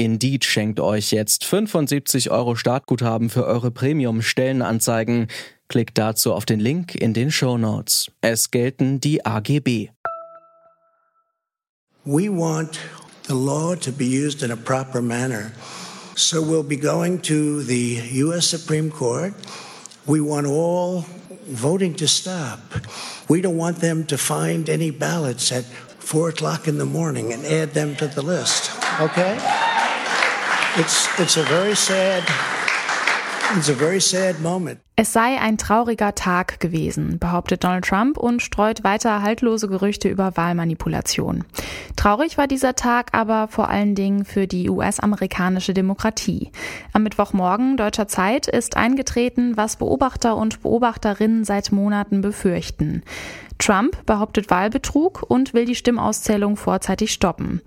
Indeed schenkt euch jetzt 75 Euro Startguthaben für eure Premium-Stellenanzeigen. Klickt dazu auf den Link in den Show Notes. Es gelten die AGB. We want the law to be used in a proper manner. So we'll be going to the U.S. Supreme Court. We want all voting to stop. We don't want them to find any ballots at four o'clock in the morning and add them to the list. Okay? It's, it's a very sad It's a very sad moment. Es sei ein trauriger Tag gewesen, behauptet Donald Trump und streut weiter haltlose Gerüchte über Wahlmanipulation. Traurig war dieser Tag aber vor allen Dingen für die US-amerikanische Demokratie. Am Mittwochmorgen deutscher Zeit ist eingetreten, was Beobachter und Beobachterinnen seit Monaten befürchten. Trump behauptet Wahlbetrug und will die Stimmauszählung vorzeitig stoppen.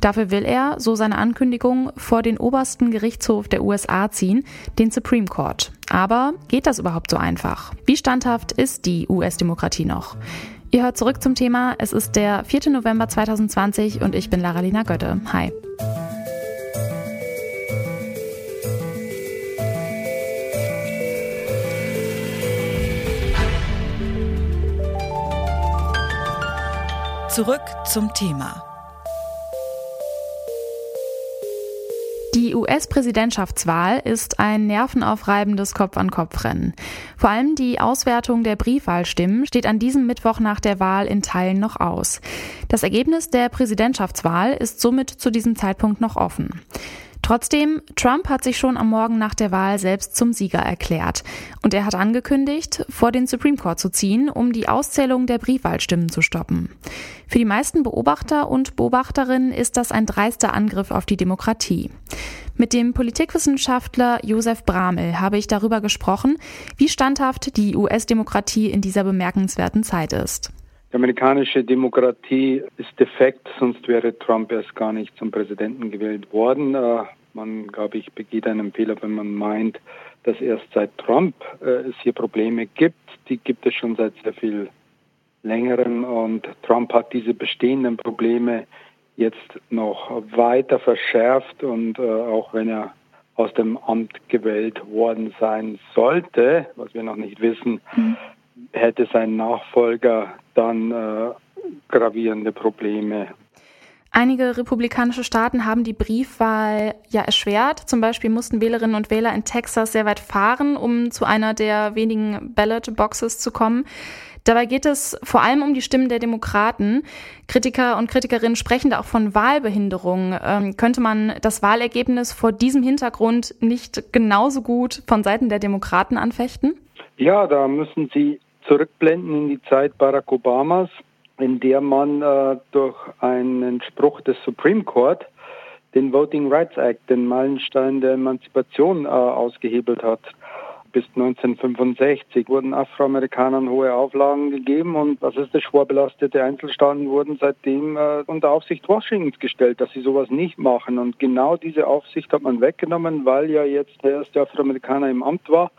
Dafür will er, so seine Ankündigung, vor den obersten Gerichtshof der USA ziehen, den Supreme Court. Aber geht das überhaupt so einfach? Wie standhaft ist die US-Demokratie noch? Ihr hört zurück zum Thema. Es ist der 4. November 2020 und ich bin Laralina Götte. Hi. Zurück zum Thema. US-Präsidentschaftswahl ist ein nervenaufreibendes Kopf-an-Kopf-Rennen. Vor allem die Auswertung der Briefwahlstimmen steht an diesem Mittwoch nach der Wahl in Teilen noch aus. Das Ergebnis der Präsidentschaftswahl ist somit zu diesem Zeitpunkt noch offen. Trotzdem, Trump hat sich schon am Morgen nach der Wahl selbst zum Sieger erklärt. Und er hat angekündigt, vor den Supreme Court zu ziehen, um die Auszählung der Briefwahlstimmen zu stoppen. Für die meisten Beobachter und Beobachterinnen ist das ein dreister Angriff auf die Demokratie. Mit dem Politikwissenschaftler Josef Bramel habe ich darüber gesprochen, wie standhaft die US-Demokratie in dieser bemerkenswerten Zeit ist. Die amerikanische Demokratie ist defekt, sonst wäre Trump erst gar nicht zum Präsidenten gewählt worden. Äh, man, glaube ich, begeht einen Fehler, wenn man meint, dass erst seit Trump äh, es hier Probleme gibt. Die gibt es schon seit sehr viel längerem und Trump hat diese bestehenden Probleme jetzt noch weiter verschärft und äh, auch wenn er aus dem Amt gewählt worden sein sollte, was wir noch nicht wissen, mhm hätte sein Nachfolger dann äh, gravierende Probleme. Einige republikanische Staaten haben die Briefwahl ja erschwert. Zum Beispiel mussten Wählerinnen und Wähler in Texas sehr weit fahren, um zu einer der wenigen Ballot Boxes zu kommen. Dabei geht es vor allem um die Stimmen der Demokraten. Kritiker und Kritikerinnen sprechen da auch von Wahlbehinderung. Ähm, könnte man das Wahlergebnis vor diesem Hintergrund nicht genauso gut von Seiten der Demokraten anfechten? Ja, da müssen Sie zurückblenden in die Zeit Barack Obamas, in der man äh, durch einen Spruch des Supreme Court den Voting Rights Act, den Meilenstein der Emanzipation, äh, ausgehebelt hat. Bis 1965 wurden Afroamerikanern hohe Auflagen gegeben und rassistisch vorbelastete Einzelstaaten wurden seitdem äh, unter Aufsicht Washingtons gestellt, dass sie sowas nicht machen. Und genau diese Aufsicht hat man weggenommen, weil ja jetzt der erste Afroamerikaner im Amt war.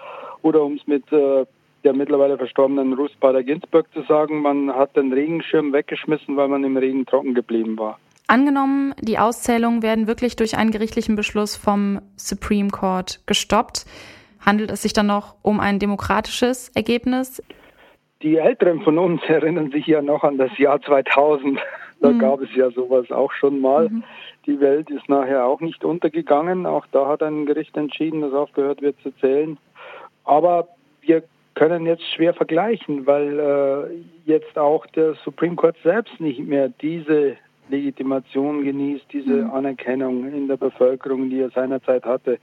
Oder um es mit äh, der mittlerweile verstorbenen Ruth Bader Ginsburg zu sagen, man hat den Regenschirm weggeschmissen, weil man im Regen trocken geblieben war. Angenommen, die Auszählungen werden wirklich durch einen gerichtlichen Beschluss vom Supreme Court gestoppt. Handelt es sich dann noch um ein demokratisches Ergebnis? Die Älteren von uns erinnern sich ja noch an das Jahr 2000. Da mhm. gab es ja sowas auch schon mal. Mhm. Die Welt ist nachher auch nicht untergegangen. Auch da hat ein Gericht entschieden, dass aufgehört wird zu zählen. Aber wir können jetzt schwer vergleichen, weil äh, jetzt auch der Supreme Court selbst nicht mehr diese Legitimation genießt, diese mhm. Anerkennung in der Bevölkerung, die er seinerzeit hatte.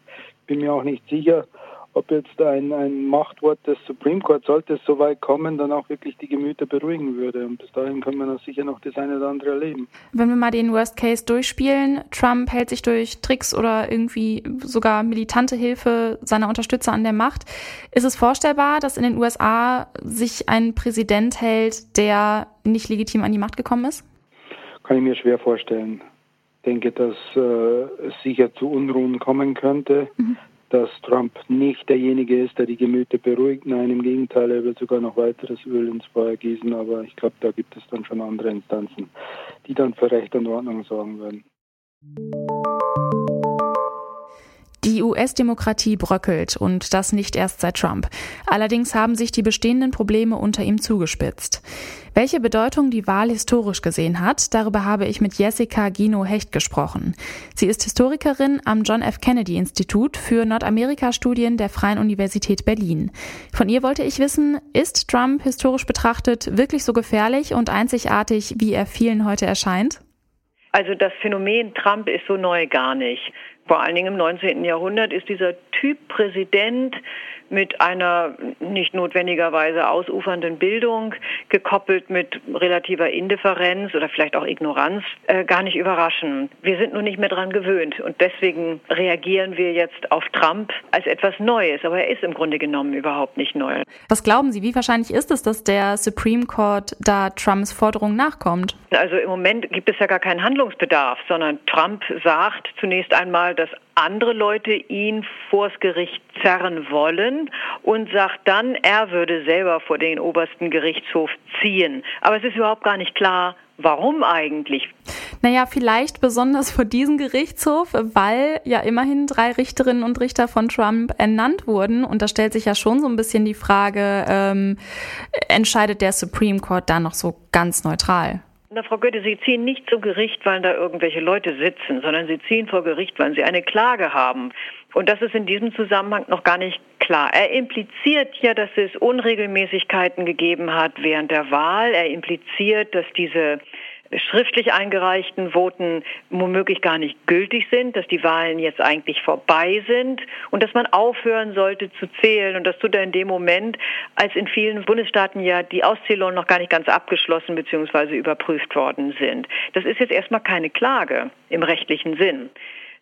Bin mir auch nicht sicher, ob jetzt ein, ein Machtwort des Supreme Court, sollte es so weit kommen, dann auch wirklich die Gemüter beruhigen würde. Und bis dahin können wir noch sicher noch das eine oder andere erleben. Wenn wir mal den Worst Case durchspielen, Trump hält sich durch Tricks oder irgendwie sogar militante Hilfe seiner Unterstützer an der Macht. Ist es vorstellbar, dass in den USA sich ein Präsident hält, der nicht legitim an die Macht gekommen ist? Kann ich mir schwer vorstellen. Ich denke, dass äh, es sicher zu Unruhen kommen könnte. Mhm dass Trump nicht derjenige ist, der die Gemüter beruhigt. Nein, im Gegenteil, er will sogar noch weiteres Öl ins Feuer gießen. Aber ich glaube, da gibt es dann schon andere Instanzen, die dann für Recht und Ordnung sorgen werden. Die US-Demokratie bröckelt und das nicht erst seit Trump. Allerdings haben sich die bestehenden Probleme unter ihm zugespitzt. Welche Bedeutung die Wahl historisch gesehen hat, darüber habe ich mit Jessica Gino Hecht gesprochen. Sie ist Historikerin am John F. Kennedy Institut für Nordamerika-Studien der Freien Universität Berlin. Von ihr wollte ich wissen, ist Trump historisch betrachtet wirklich so gefährlich und einzigartig, wie er vielen heute erscheint? Also das Phänomen Trump ist so neu gar nicht. Vor allen Dingen im 19. Jahrhundert ist dieser Typ Präsident mit einer nicht notwendigerweise ausufernden Bildung, gekoppelt mit relativer Indifferenz oder vielleicht auch Ignoranz, äh, gar nicht überraschen. Wir sind nur nicht mehr dran gewöhnt und deswegen reagieren wir jetzt auf Trump als etwas Neues, aber er ist im Grunde genommen überhaupt nicht neu. Was glauben Sie, wie wahrscheinlich ist es, dass der Supreme Court da Trumps Forderung nachkommt? Also im Moment gibt es ja gar keinen Handlungsbedarf, sondern Trump sagt zunächst einmal, dass andere Leute ihn vors Gericht zerren wollen und sagt dann, er würde selber vor den obersten Gerichtshof ziehen. Aber es ist überhaupt gar nicht klar, Warum eigentlich? Naja, vielleicht besonders vor diesem Gerichtshof, weil ja immerhin drei Richterinnen und Richter von Trump ernannt wurden. Und da stellt sich ja schon so ein bisschen die Frage, ähm, entscheidet der Supreme Court da noch so ganz neutral? Na, Frau Goethe, Sie ziehen nicht zu Gericht, weil da irgendwelche Leute sitzen, sondern Sie ziehen vor Gericht, weil Sie eine Klage haben. Und das ist in diesem Zusammenhang noch gar nicht klar. Er impliziert ja, dass es Unregelmäßigkeiten gegeben hat während der Wahl. Er impliziert, dass diese schriftlich eingereichten Voten womöglich gar nicht gültig sind, dass die Wahlen jetzt eigentlich vorbei sind und dass man aufhören sollte zu zählen. Und das tut er in dem Moment, als in vielen Bundesstaaten ja die Auszählungen noch gar nicht ganz abgeschlossen bzw. überprüft worden sind. Das ist jetzt erstmal keine Klage im rechtlichen Sinn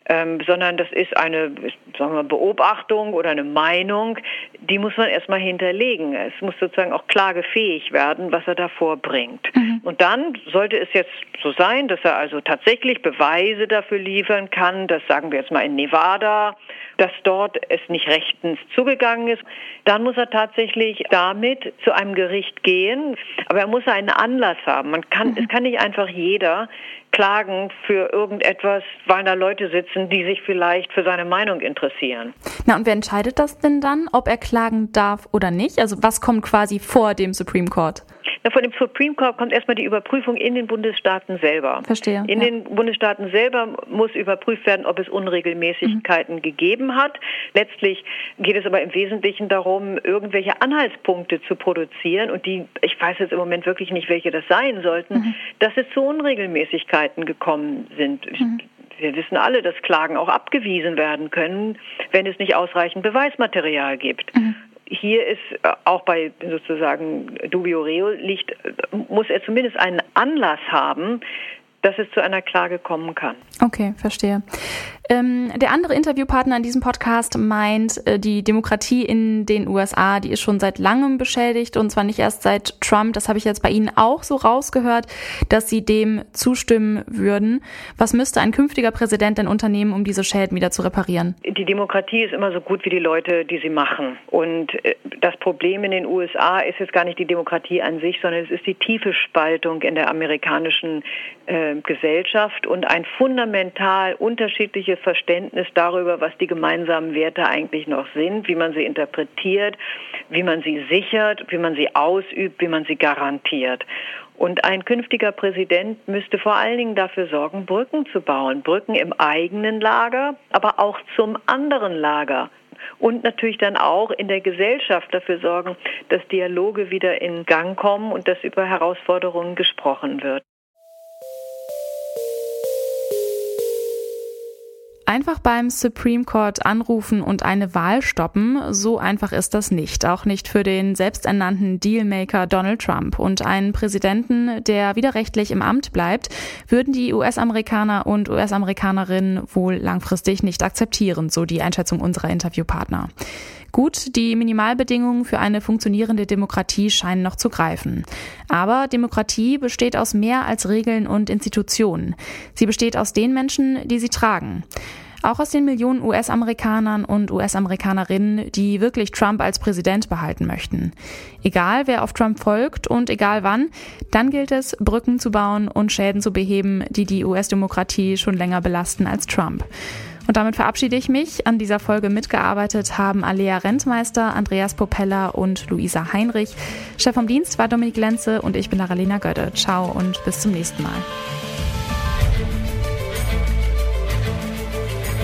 ähm, sondern das ist eine sagen wir, Beobachtung oder eine Meinung, die muss man erstmal hinterlegen. Es muss sozusagen auch klagefähig werden, was er da vorbringt. Mhm. Und dann sollte es jetzt so sein, dass er also tatsächlich Beweise dafür liefern kann, dass sagen wir jetzt mal in Nevada, dass dort es nicht rechtens zugegangen ist, dann muss er tatsächlich damit zu einem Gericht gehen. Aber er muss einen Anlass haben. Man kann, mhm. es kann nicht einfach jeder klagen für irgendetwas, weil da Leute sitzen, die sich vielleicht für seine Meinung interessieren. Na, und wer entscheidet das denn dann, ob er klagen darf oder nicht? Also was kommt quasi vor dem Supreme Court? Na, von dem Supreme Court kommt erstmal die Überprüfung in den Bundesstaaten selber. Verstehe. In ja. den Bundesstaaten selber muss überprüft werden, ob es Unregelmäßigkeiten mhm. gegeben hat. Letztlich geht es aber im Wesentlichen darum, irgendwelche Anhaltspunkte zu produzieren und die, ich weiß jetzt im Moment wirklich nicht, welche das sein sollten, mhm. dass es zu Unregelmäßigkeiten gekommen sind. Mhm. Wir wissen alle, dass Klagen auch abgewiesen werden können, wenn es nicht ausreichend Beweismaterial gibt. Hier ist äh, auch bei sozusagen Dubio Reo liegt, muss er zumindest einen Anlass haben, dass es zu einer Klage kommen kann. Okay, verstehe. Ähm, der andere Interviewpartner in diesem Podcast meint, äh, die Demokratie in den USA, die ist schon seit langem beschädigt und zwar nicht erst seit Trump. Das habe ich jetzt bei Ihnen auch so rausgehört, dass Sie dem zustimmen würden. Was müsste ein künftiger Präsident denn unternehmen, um diese Schäden wieder zu reparieren? Die Demokratie ist immer so gut wie die Leute, die sie machen. Und äh, das Problem in den USA ist jetzt gar nicht die Demokratie an sich, sondern es ist die tiefe Spaltung in der amerikanischen äh, Gesellschaft und ein fundamental unterschiedliches Verständnis darüber, was die gemeinsamen Werte eigentlich noch sind, wie man sie interpretiert, wie man sie sichert, wie man sie ausübt, wie man sie garantiert. Und ein künftiger Präsident müsste vor allen Dingen dafür sorgen, Brücken zu bauen. Brücken im eigenen Lager, aber auch zum anderen Lager. Und natürlich dann auch in der Gesellschaft dafür sorgen, dass Dialoge wieder in Gang kommen und dass über Herausforderungen gesprochen wird. Einfach beim Supreme Court anrufen und eine Wahl stoppen, so einfach ist das nicht. Auch nicht für den selbsternannten Dealmaker Donald Trump. Und einen Präsidenten, der widerrechtlich im Amt bleibt, würden die US-Amerikaner und US-Amerikanerinnen wohl langfristig nicht akzeptieren, so die Einschätzung unserer Interviewpartner. Gut, die Minimalbedingungen für eine funktionierende Demokratie scheinen noch zu greifen. Aber Demokratie besteht aus mehr als Regeln und Institutionen. Sie besteht aus den Menschen, die sie tragen. Auch aus den Millionen US-Amerikanern und US-Amerikanerinnen, die wirklich Trump als Präsident behalten möchten. Egal, wer auf Trump folgt und egal wann, dann gilt es, Brücken zu bauen und Schäden zu beheben, die die US-Demokratie schon länger belasten als Trump. Und damit verabschiede ich mich. An dieser Folge mitgearbeitet haben Alea Rentmeister, Andreas Popella und Luisa Heinrich. Chef vom Dienst war Dominik Lenze und ich bin Laralena Götte. Ciao und bis zum nächsten Mal.